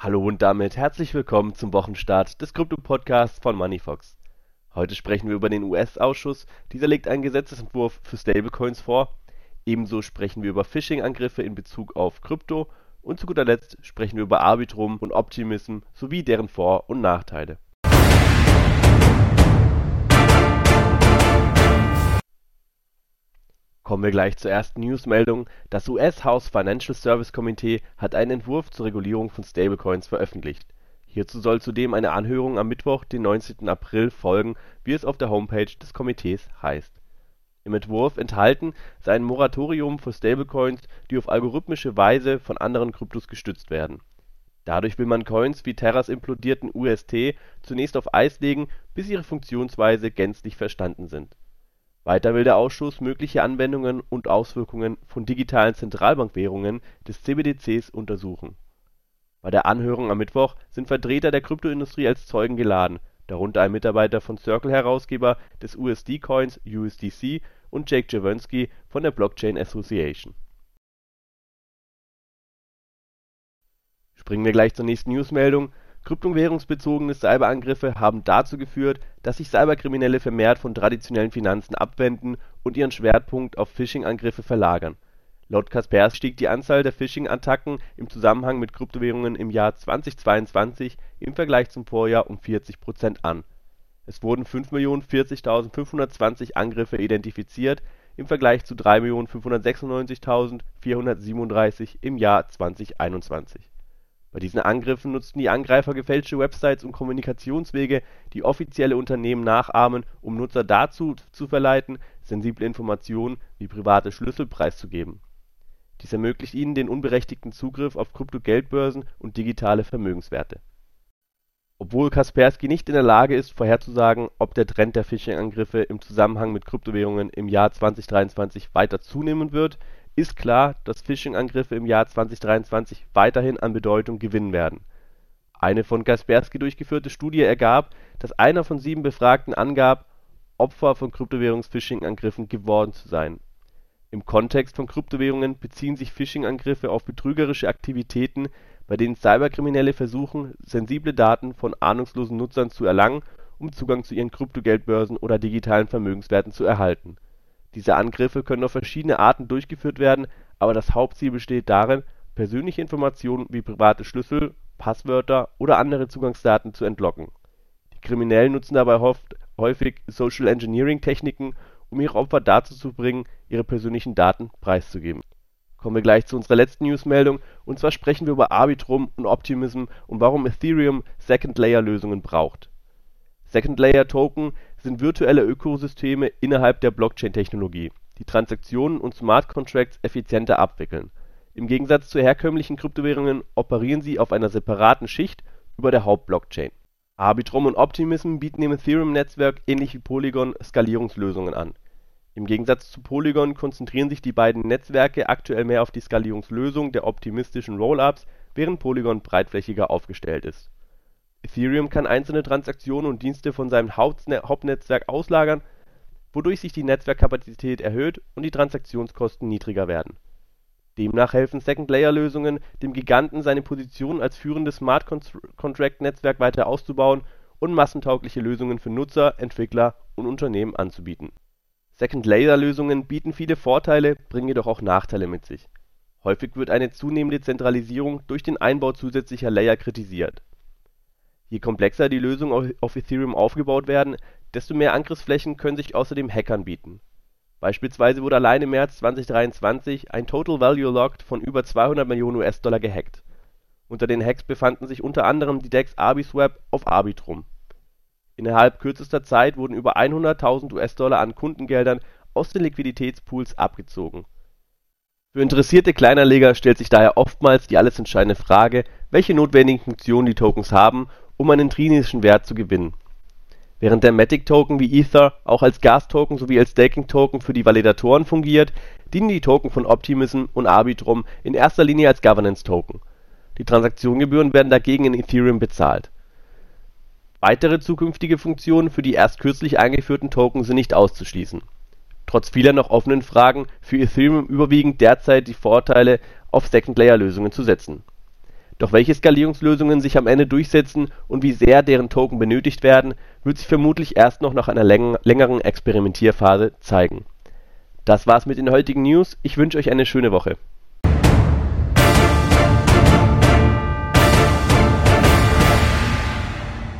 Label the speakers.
Speaker 1: Hallo und damit herzlich willkommen zum Wochenstart des Krypto-Podcasts von Moneyfox. Heute sprechen wir über den US-Ausschuss. Dieser legt einen Gesetzesentwurf für Stablecoins vor. Ebenso sprechen wir über Phishing-Angriffe in Bezug auf Krypto. Und zu guter Letzt sprechen wir über Arbitrum und Optimism sowie deren Vor- und Nachteile. Kommen wir gleich zur ersten Newsmeldung. Das US-House Financial Service Committee hat einen Entwurf zur Regulierung von Stablecoins veröffentlicht. Hierzu soll zudem eine Anhörung am Mittwoch, den 19. April folgen, wie es auf der Homepage des Komitees heißt. Im Entwurf enthalten sei ein Moratorium für Stablecoins, die auf algorithmische Weise von anderen Kryptos gestützt werden. Dadurch will man Coins wie Terras implodierten UST zunächst auf Eis legen, bis ihre Funktionsweise gänzlich verstanden sind weiter will der Ausschuss mögliche Anwendungen und Auswirkungen von digitalen Zentralbankwährungen des CBDCs untersuchen. Bei der Anhörung am Mittwoch sind Vertreter der Kryptoindustrie als Zeugen geladen, darunter ein Mitarbeiter von Circle-Herausgeber des USD-Coins USDC und Jake Jawonsky von der Blockchain Association. Springen wir gleich zur nächsten Newsmeldung Kryptowährungsbezogene Cyberangriffe haben dazu geführt, dass sich Cyberkriminelle vermehrt von traditionellen Finanzen abwenden und ihren Schwerpunkt auf Phishing-Angriffe verlagern. Laut Kaspersky stieg die Anzahl der Phishing-Attacken im Zusammenhang mit Kryptowährungen im Jahr 2022 im Vergleich zum Vorjahr um 40 Prozent an. Es wurden 5.040.520 Angriffe identifiziert, im Vergleich zu 3.596.437 im Jahr 2021 bei diesen Angriffen nutzten die Angreifer gefälschte Websites und Kommunikationswege, die offizielle Unternehmen nachahmen, um Nutzer dazu zu verleiten, sensible Informationen wie private Schlüssel preiszugeben. Dies ermöglicht ihnen den unberechtigten Zugriff auf Krypto-Geldbörsen und digitale Vermögenswerte. Obwohl Kaspersky nicht in der Lage ist, vorherzusagen, ob der Trend der Phishing-Angriffe im Zusammenhang mit Kryptowährungen im Jahr 2023 weiter zunehmen wird ist klar, dass Phishing-Angriffe im Jahr 2023 weiterhin an Bedeutung gewinnen werden. Eine von Kaspersky durchgeführte Studie ergab, dass einer von sieben Befragten angab, Opfer von Kryptowährungs-Phishing-Angriffen geworden zu sein. Im Kontext von Kryptowährungen beziehen sich Phishing-Angriffe auf betrügerische Aktivitäten, bei denen Cyberkriminelle versuchen, sensible Daten von ahnungslosen Nutzern zu erlangen, um Zugang zu ihren Kryptogeldbörsen oder digitalen Vermögenswerten zu erhalten diese Angriffe können auf verschiedene Arten durchgeführt werden, aber das Hauptziel besteht darin, persönliche Informationen wie private Schlüssel, Passwörter oder andere Zugangsdaten zu entlocken. Die Kriminellen nutzen dabei häufig Social-Engineering-Techniken, um ihre Opfer dazu zu bringen, ihre persönlichen Daten preiszugeben. Kommen wir gleich zu unserer letzten Newsmeldung, und zwar sprechen wir über Arbitrum und Optimism und warum Ethereum Second-Layer-Lösungen braucht. Second-Layer-Token sind virtuelle Ökosysteme innerhalb der Blockchain-Technologie, die Transaktionen und Smart Contracts effizienter abwickeln. Im Gegensatz zu herkömmlichen Kryptowährungen operieren sie auf einer separaten Schicht über der Hauptblockchain. Arbitrum und Optimism bieten im Ethereum-Netzwerk ähnlich wie Polygon Skalierungslösungen an. Im Gegensatz zu Polygon konzentrieren sich die beiden Netzwerke aktuell mehr auf die Skalierungslösung der optimistischen Rollups, während Polygon breitflächiger aufgestellt ist Ethereum kann einzelne Transaktionen und Dienste von seinem Hauptnetzwerk auslagern, wodurch sich die Netzwerkkapazität erhöht und die Transaktionskosten niedriger werden. Demnach helfen Second-Layer-Lösungen dem Giganten, seine Position als führendes Smart-Contract-Netzwerk weiter auszubauen und massentaugliche Lösungen für Nutzer, Entwickler und Unternehmen anzubieten. Second-Layer-Lösungen bieten viele Vorteile, bringen jedoch auch Nachteile mit sich. Häufig wird eine zunehmende Zentralisierung durch den Einbau zusätzlicher Layer kritisiert Je komplexer die Lösungen auf Ethereum aufgebaut werden, desto mehr Angriffsflächen können sich außerdem Hackern bieten. Beispielsweise wurde allein im März 2023 ein Total Value Locked von über 200 Millionen US-Dollar gehackt. Unter den Hacks befanden sich unter anderem die DEX Arbiswap auf Arbitrum. Innerhalb kürzester Zeit wurden über 100.000 US-Dollar an Kundengeldern aus den Liquiditätspools abgezogen. Für interessierte Kleinanleger stellt sich daher oftmals die alles entscheidende Frage, welche notwendigen Funktionen die Tokens haben um einen intrinsischen Wert zu gewinnen. Während der Matic-Token wie Ether auch als Gas-Token sowie als Staking-Token für die Validatoren fungiert, dienen die Token von Optimism und Arbitrum in erster Linie als Governance-Token. Die Transaktionsgebühren werden dagegen in Ethereum bezahlt. Weitere zukünftige Funktionen für die erst kürzlich eingeführten Token sind nicht auszuschließen. Trotz vieler noch offenen Fragen für Ethereum überwiegen derzeit die Vorteile, auf Second-Layer-Lösungen zu setzen Doch welche Skalierungslösungen sich am Ende durchsetzen und wie sehr deren Token benötigt werden, wird sich vermutlich erst noch nach einer längeren Experimentierphase zeigen. Das war's mit den heutigen News, ich wünsche euch eine schöne Woche